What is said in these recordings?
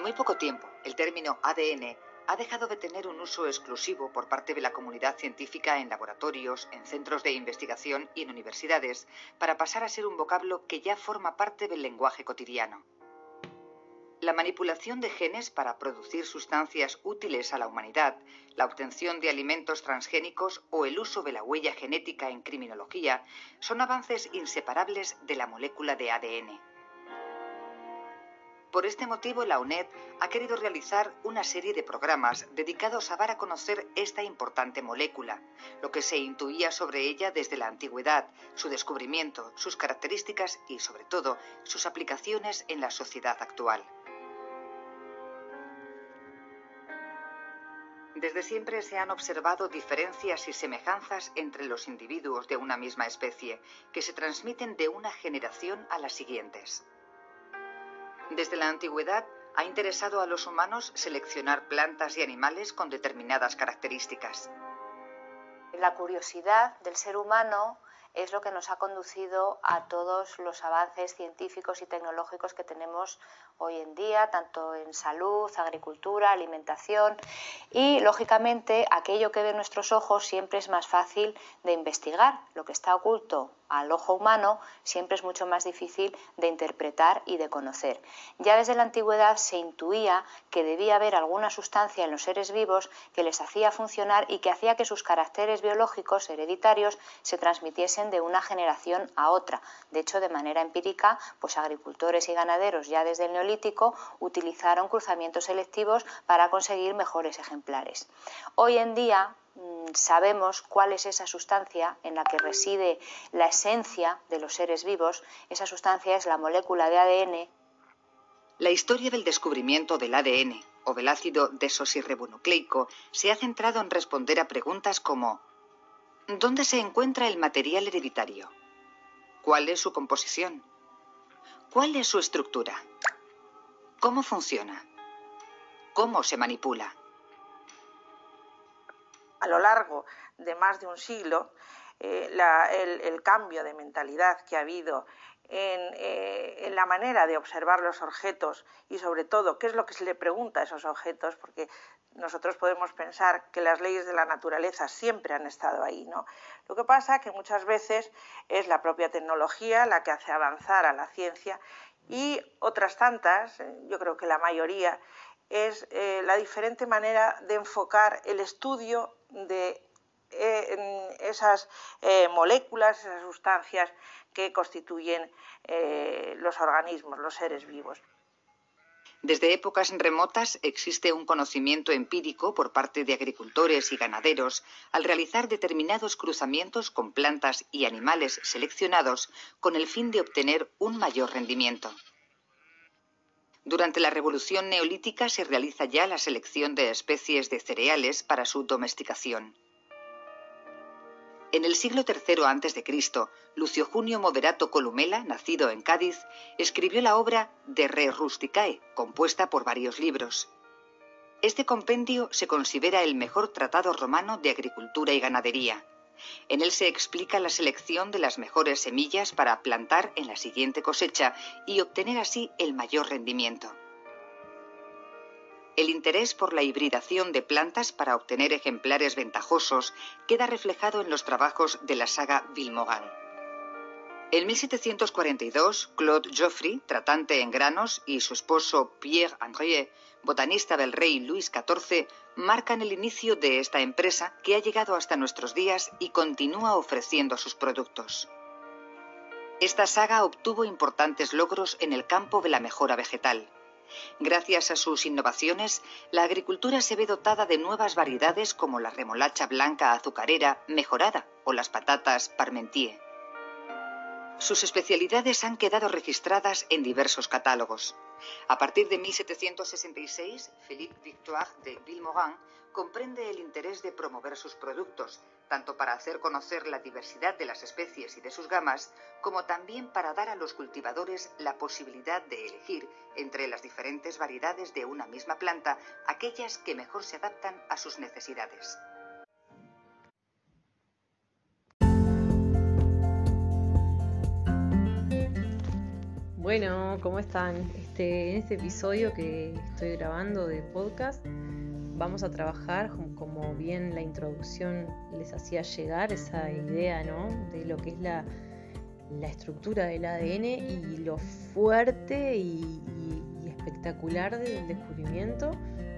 En muy poco tiempo, el término ADN ha dejado de tener un uso exclusivo por parte de la comunidad científica en laboratorios, en centros de investigación y en universidades, para pasar a ser un vocablo que ya forma parte del lenguaje cotidiano. La manipulación de genes para producir sustancias útiles a la humanidad, la obtención de alimentos transgénicos o el uso de la huella genética en criminología son avances inseparables de la molécula de ADN. Por este motivo, la UNED ha querido realizar una serie de programas dedicados a dar a conocer esta importante molécula, lo que se intuía sobre ella desde la antigüedad, su descubrimiento, sus características y, sobre todo, sus aplicaciones en la sociedad actual. Desde siempre se han observado diferencias y semejanzas entre los individuos de una misma especie, que se transmiten de una generación a las siguientes. Desde la antigüedad ha interesado a los humanos seleccionar plantas y animales con determinadas características. La curiosidad del ser humano es lo que nos ha conducido a todos los avances científicos y tecnológicos que tenemos hoy en día, tanto en salud, agricultura, alimentación y, lógicamente, aquello que ven nuestros ojos siempre es más fácil de investigar. Lo que está oculto al ojo humano siempre es mucho más difícil de interpretar y de conocer. Ya desde la antigüedad se intuía que debía haber alguna sustancia en los seres vivos que les hacía funcionar y que hacía que sus caracteres biológicos hereditarios se transmitiesen de una generación a otra. De hecho, de manera empírica, pues agricultores y ganaderos ya desde el neolítico utilizaron cruzamientos selectivos para conseguir mejores ejemplares. Hoy en día, sabemos cuál es esa sustancia en la que reside la esencia de los seres vivos. Esa sustancia es la molécula de ADN. La historia del descubrimiento del ADN o del ácido desoxirribonucleico se ha centrado en responder a preguntas como ¿Dónde se encuentra el material hereditario? ¿Cuál es su composición? ¿Cuál es su estructura? ¿Cómo funciona? ¿Cómo se manipula? A lo largo de más de un siglo, eh, el, cambio de mentalidad que ha habido eh, en, la manera de observar los objetos y sobre todo qué es lo que se le pregunta a esos objetos, porque nosotros podemos pensar que las leyes de la naturaleza siempre han estado ahí, ¿no? Lo que pasa es que muchas veces es la propia tecnología la que hace avanzar a la ciencia y otras tantas, eh, yo creo que la mayoría, es la diferente manera de enfocar el estudio de eh, esas eh, moléculas, esas sustancias que constituyen eh, los organismos, los seres vivos. Desde épocas remotas existe un conocimiento empírico por parte de agricultores y ganaderos al realizar determinados cruzamientos con plantas y animales seleccionados con el fin de obtener un mayor rendimiento. Durante la revolución neolítica se realiza ya la selección de especies de cereales para su domesticación. En el siglo III a.C., Lucio Junio Moderato Columela, nacido en Cádiz, escribió la obra De Re Rusticae, compuesta por varios libros. Este compendio se considera el mejor tratado romano de agricultura y ganadería. En él se explica la selección de las mejores semillas para plantar en la siguiente cosecha y obtener así el mayor rendimiento. El interés por la hibridación de plantas para obtener ejemplares ventajosos queda reflejado en los trabajos de la saga Vilmorin. En 1742, Claude Geoffroy, tratante en granos, y su esposo Pierre Andrier, botanista del rey Luis XIV, marcan el inicio de esta empresa que ha llegado hasta nuestros días y continúa ofreciendo sus productos. Esta saga obtuvo importantes logros en el campo de la mejora vegetal. Gracias a sus innovaciones, la agricultura se ve dotada de nuevas variedades como la remolacha blanca azucarera mejorada o las patatas parmentier. Sus especialidades han quedado registradas en diversos catálogos. A partir de 1766, Philippe Victoire de Villemorin comprende el interés de promover sus productos, tanto para hacer conocer la diversidad de las especies y de sus gamas, como también para dar a los cultivadores la posibilidad de elegir entre las diferentes variedades de una misma planta aquellas que mejor se adaptan a sus necesidades. Bueno, ¿cómo están? Este, en este episodio que estoy grabando de podcast vamos a trabajar, como bien la introducción les hacía llegar, esa idea ¿no? de lo que es la, estructura del ADN y lo fuerte y, espectacular del descubrimiento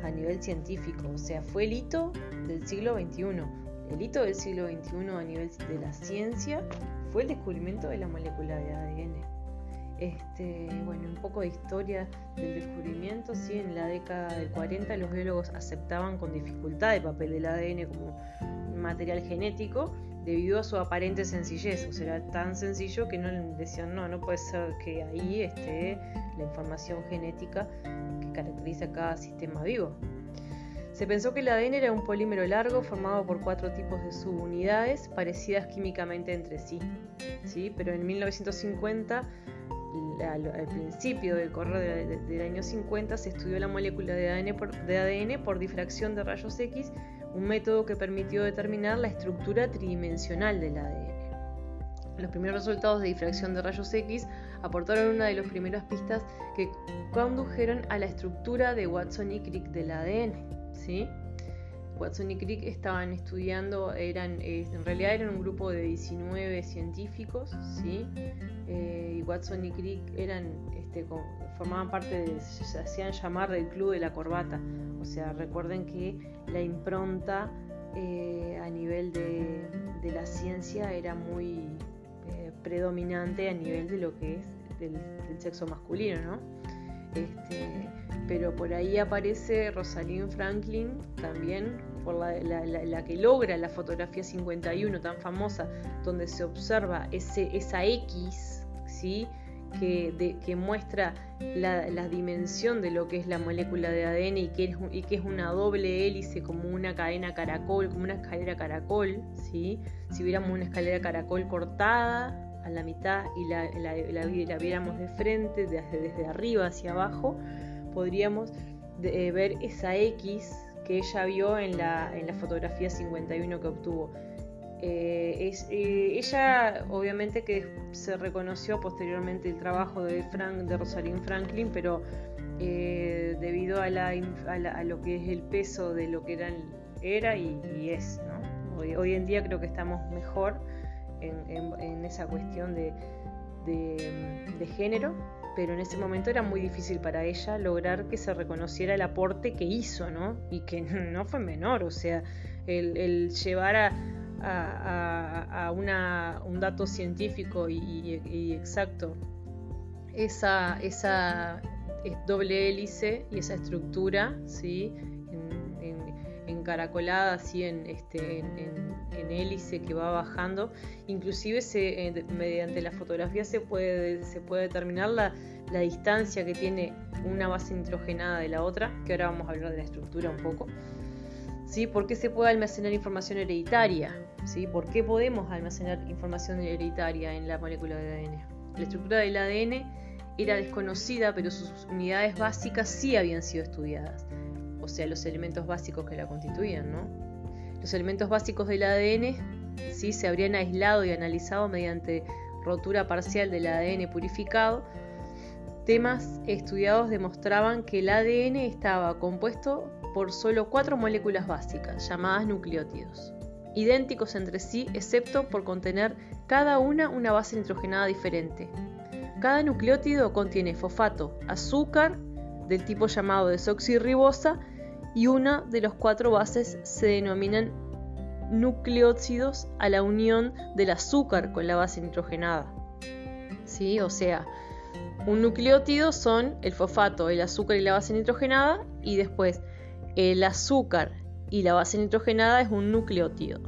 a nivel científico. O sea, fue el hito del siglo XXI. El hito del siglo XXI a nivel de la ciencia fue el descubrimiento de la molécula de ADN. Este, bueno, un poco de historia del descubrimiento, sí, en la década del 40 los biólogos aceptaban con dificultad el papel del ADN como material genético debido a su aparente sencillez, o sea, era tan sencillo que no decían, no, no puede ser que ahí esté la información genética que caracteriza cada sistema vivo. Se pensó que el ADN era un polímero largo formado por cuatro tipos de subunidades parecidas químicamente entre sí, ¿sí? pero en 1950 al, principio del correr del año 50 se estudió la molécula de ADN, por, de ADN por difracción de rayos X, un método que permitió determinar la estructura tridimensional del ADN. Los primeros resultados de difracción de rayos X aportaron una de las primeras pistas que condujeron a la estructura de Watson y Crick del ADN. ¿sí? Watson y Crick estaban estudiando, eran, en realidad eran un grupo de 19 científicos, ¿sí? Eh, y Watson y Crick eran, este, formaban parte, de, se hacían llamar del Club de la Corbata. O sea, recuerden que la impronta eh, a nivel de, la ciencia era muy eh, predominante a nivel de lo que es del, sexo masculino, ¿no? Este, pero por ahí aparece Rosalind Franklin también, por la, que logra la fotografía 51 tan famosa, donde se observa ese, esa X, ¿sí? Que, que, muestra la, dimensión de lo que es la molécula de ADN y que, es, una doble hélice como una cadena caracol, como una escalera caracol, si hubiéramos una escalera caracol cortada a la mitad y la, la viéramos de frente, desde, desde arriba hacia abajo, podríamos eh, ver esa X que ella vio en la, en la fotografía 51 que obtuvo. Eh, es, eh, ella obviamente que se reconoció posteriormente el trabajo de, Frank, de Rosalind Franklin, pero debido a, la, a, lo que es el peso de lo que era y, es. Hoy, hoy, en día creo que estamos mejor en, esa cuestión de, de, género pero en ese momento era muy difícil para ella lograr que se reconociera el aporte que hizo, ¿no? Y que no fue menor, o sea, el, llevar a, un dato científico y, exacto esa, esa doble hélice y esa estructura, ¿sí? Encaracolada así en, este, en, hélice que va bajando. Inclusive eh, mediante la fotografía se puede, se puede determinar la, la, distancia que tiene una base nitrogenada de la otra, que ahora vamos a hablar de la estructura un poco. ¿Sí? ¿Por qué se puede almacenar información hereditaria? ¿Sí? ¿Por qué podemos almacenar información hereditaria en la molécula de ADN? La estructura del ADN era desconocida, pero sus unidades básicas sí habían sido estudiadas o sea, los elementos básicos que la constituían, ¿no? Los elementos básicos del ADN ¿sí? se habrían aislado y analizado mediante rotura parcial del ADN purificado. Temas estudiados demostraban que el ADN estaba compuesto por solo cuatro moléculas básicas, llamadas nucleótidos, idénticos entre sí excepto por contener cada una una base nitrogenada diferente. Cada nucleótido contiene fosfato, azúcar del tipo llamado desoxirribosa y una de los cuatro bases se denominan nucleócidos a la unión del azúcar con la base nitrogenada. ¿Sí? O sea, un nucleótido son el fosfato, el azúcar y la base nitrogenada y después el azúcar y la base nitrogenada es un nucleótido.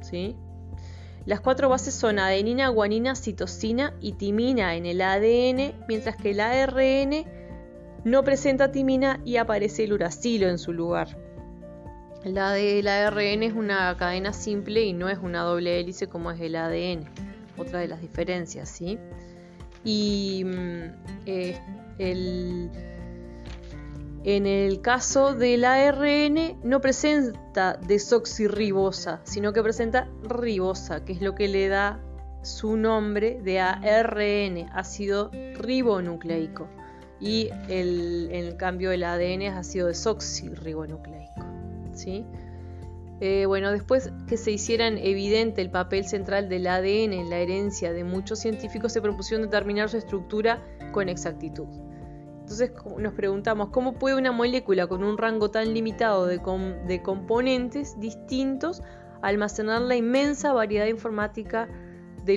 ¿Sí? Las cuatro bases son adenina, guanina, citosina y timina en el ADN, mientras que el ARN no presenta timina y aparece el uracilo en su lugar. La de la ARN es una cadena simple y no es una doble hélice como es el ADN, otra de las diferencias, ¿sí? Y mm, eh, en el caso del ARN no presenta desoxirribosa, sino que presenta ribosa, que es lo que le da su nombre de ARN, ácido ribonucleico, y el, en el cambio el ADN es ácido desoxirribonucleico. ¿sí? Eh, bueno, después que se hicieran evidente el papel central del ADN en la herencia de muchos científicos, se propusieron determinar su estructura con exactitud. Entonces nos preguntamos, ¿cómo puede una molécula con un rango tan limitado de, de componentes distintos almacenar la inmensa variedad informática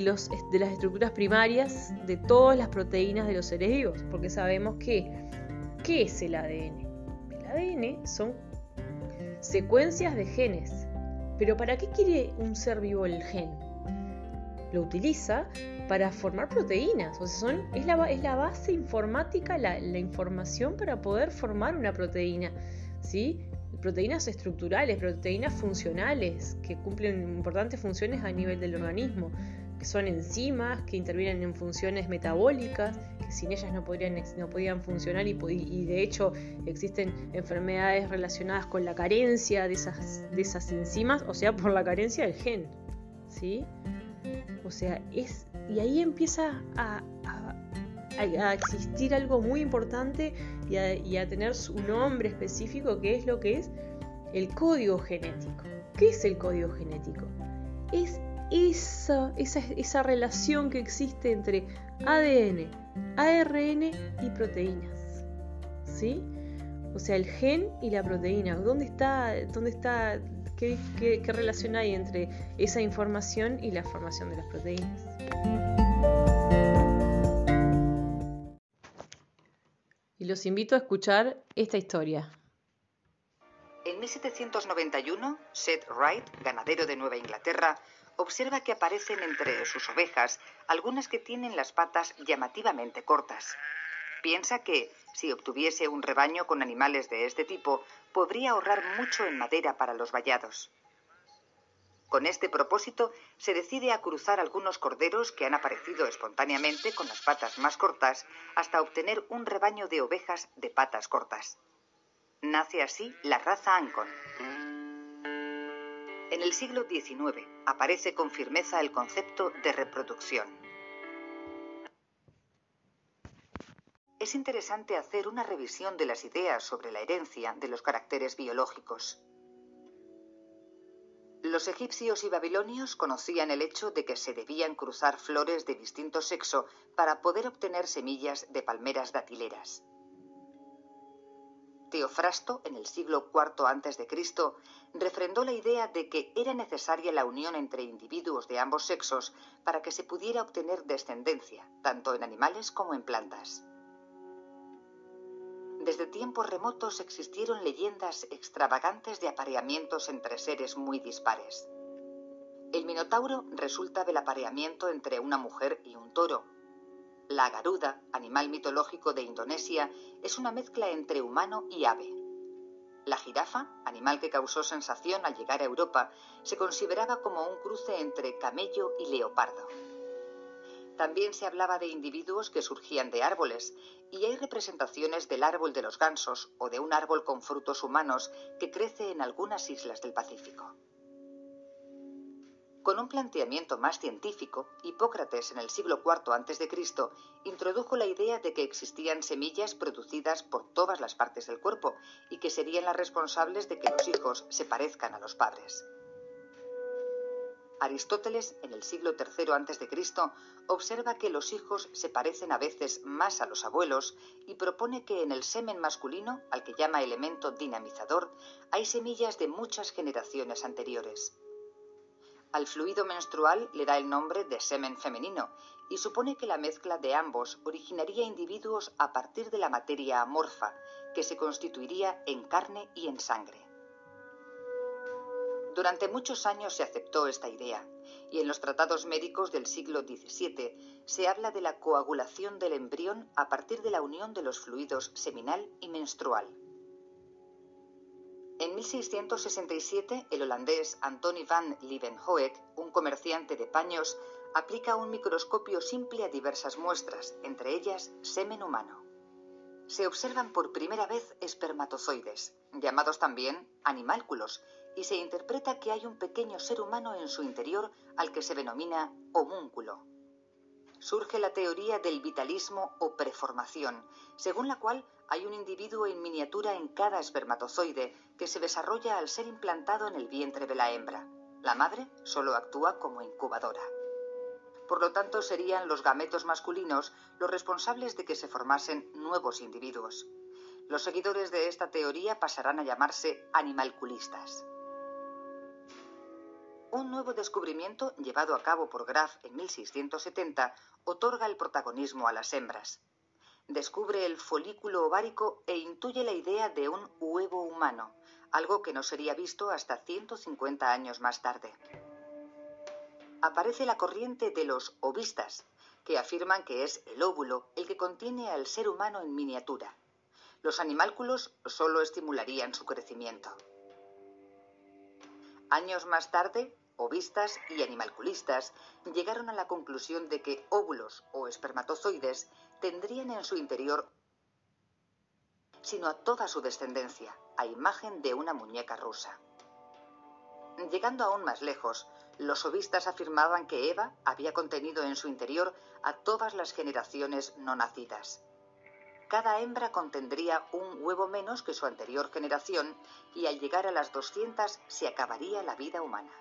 de, las estructuras primarias de todas las proteínas de los seres vivos? Porque sabemos que, ¿qué es el ADN? El ADN son secuencias de genes. Pero ¿para qué quiere un ser vivo el gen? Lo utiliza para formar proteínas. O sea, es, la, es la base informática, la, información para poder formar una proteína. ¿sí? Proteínas estructurales, proteínas funcionales, que cumplen importantes funciones a nivel del organismo, que son enzimas, que intervienen en funciones metabólicas, sin ellas no, podrían, no podían funcionar y, de hecho existen enfermedades relacionadas con la carencia de esas, de esas enzimas, o sea, por la carencia del gen. ¿sí? O sea, es, y ahí empieza a, a, existir algo muy importante y a, y a tener su nombre específico, que es lo que es el código genético. ¿Qué es el código genético? Es esa, esa, relación que existe entre ADN, ARN y proteínas. ¿Sí? O sea, el gen y la proteína. ¿Dónde está, dónde está qué, qué relación hay entre esa información y la formación de las proteínas? Y los invito a escuchar esta historia. En 1791, Seth Wright, ganadero de Nueva Inglaterra, observa que aparecen entre sus ovejas algunas que tienen las patas llamativamente cortas. Piensa que, si obtuviese un rebaño con animales de este tipo, podría ahorrar mucho en madera para los vallados. Con este propósito, se decide a cruzar algunos corderos que han aparecido espontáneamente con las patas más cortas hasta obtener un rebaño de ovejas de patas cortas. Nace así la raza Ancon. En el siglo XIX aparece con firmeza el concepto de reproducción. Es interesante hacer una revisión de las ideas sobre la herencia de los caracteres biológicos. Los egipcios y babilonios conocían el hecho de que se debían cruzar flores de distinto sexo para poder obtener semillas de palmeras datileras. Teofrasto, en el siglo IV a.C., refrendó la idea de que era necesaria la unión entre individuos de ambos sexos para que se pudiera obtener descendencia, tanto en animales como en plantas. Desde tiempos remotos existieron leyendas extravagantes de apareamientos entre seres muy dispares. El Minotauro resulta del apareamiento entre una mujer y un toro, la garuda, animal mitológico de Indonesia, es una mezcla entre humano y ave. La jirafa, animal que causó sensación al llegar a Europa, se consideraba como un cruce entre camello y leopardo. También se hablaba de individuos que surgían de árboles, y hay representaciones del árbol de los gansos o de un árbol con frutos humanos que crece en algunas islas del Pacífico. Con un planteamiento más científico, Hipócrates en el siglo IV a.C. introdujo la idea de que existían semillas producidas por todas las partes del cuerpo y que serían las responsables de que los hijos se parezcan a los padres. Aristóteles, en el siglo III a.C., observa que los hijos se parecen a veces más a los abuelos y propone que en el semen masculino, al que llama elemento dinamizador, hay semillas de muchas generaciones anteriores. Al fluido menstrual le da el nombre de semen femenino y supone que la mezcla de ambos originaría individuos a partir de la materia amorfa, que se constituiría en carne y en sangre. Durante muchos años se aceptó esta idea, y en los tratados médicos del siglo XVII se habla de la coagulación del embrión a partir de la unión de los fluidos seminal y menstrual. En 1667, el holandés Antony van Leeuwenhoek, un comerciante de paños, aplica un microscopio simple a diversas muestras, entre ellas semen humano. se observan por primera vez espermatozoides, llamados también animálculos, y se interpreta que hay un pequeño ser humano en su interior al que se denomina homúnculo. Surge la teoría del vitalismo o preformación, según la cual hay un individuo en miniatura en cada espermatozoide que se desarrolla al ser implantado en el vientre de la hembra. La madre solo actúa como incubadora. Por lo tanto, serían los gametos masculinos los responsables de que se formasen nuevos individuos. Los seguidores de esta teoría pasarán a llamarse animalculistas. Un nuevo descubrimiento llevado a cabo por Graf en 1670 otorga el protagonismo a las hembras. Descubre el folículo ovárico e intuye la idea de un huevo humano, algo que no sería visto hasta 150 años más tarde aparece la corriente de los ovistas, que afirman que es el óvulo el que contiene al ser humano en miniatura. Los animálculos solo estimularían su crecimiento. Años más tarde, ovistas y animalculistas llegaron a la conclusión de que óvulos o espermatozoides tendrían en su interior sino a toda su descendencia, a imagen de una muñeca rusa. Llegando aún más lejos, los ovistas afirmaban que Eva había contenido en su interior a todas las generaciones no nacidas. Cada hembra contendría un huevo menos que su anterior generación y al llegar a las 200 se acabaría la vida humana.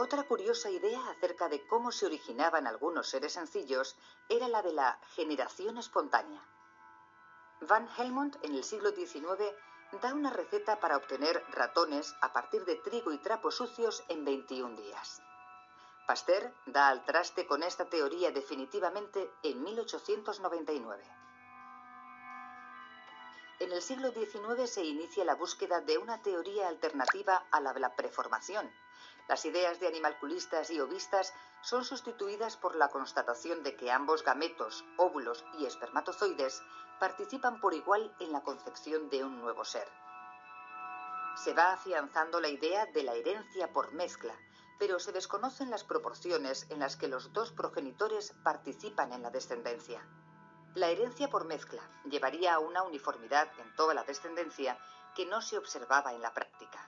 Otra curiosa idea acerca de cómo se originaban algunos seres sencillos era la de la generación espontánea. Van Helmont en el siglo XIX da una receta para obtener ratones a partir de trigo y trapos sucios en 21 días. Pasteur da al traste con esta teoría definitivamente en 1899. En el siglo XIX se inicia la búsqueda de una teoría alternativa a la de la preformación. Las ideas de animalculistas y ovistas son sustituidas por la constatación de que ambos gametos, óvulos y espermatozoides participan por igual en la concepción de un nuevo ser. Se va afianzando la idea de la herencia por mezcla, pero se desconocen las proporciones en las que los dos progenitores participan en la descendencia. La herencia por mezcla llevaría a una uniformidad en toda la descendencia que no se observaba en la práctica.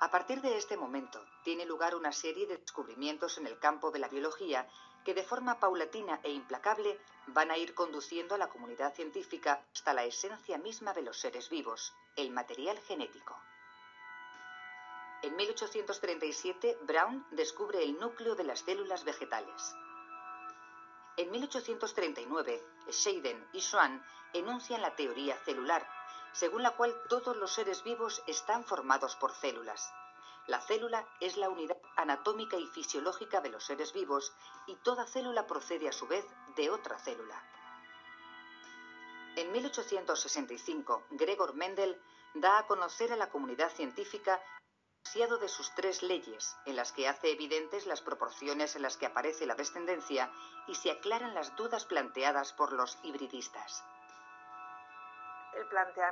A partir de este momento, tiene lugar una serie de descubrimientos en el campo de la biología que de forma paulatina e implacable van a ir conduciendo a la comunidad científica hasta la esencia misma de los seres vivos, el material genético. En 1837, Brown descubre el núcleo de las células vegetales. En 1839, Scheiden y Schwann enuncian la teoría celular, según la cual todos los seres vivos están formados por células. La célula es la unidad anatómica y fisiológica de los seres vivos y toda célula procede a su vez de otra célula. En 1865, Gregor Mendel da a conocer a la comunidad científica de sus tres leyes, en las que hace evidentes las proporciones en las que aparece la descendencia y se aclaran las dudas planteadas por los hibridistas. El planteamiento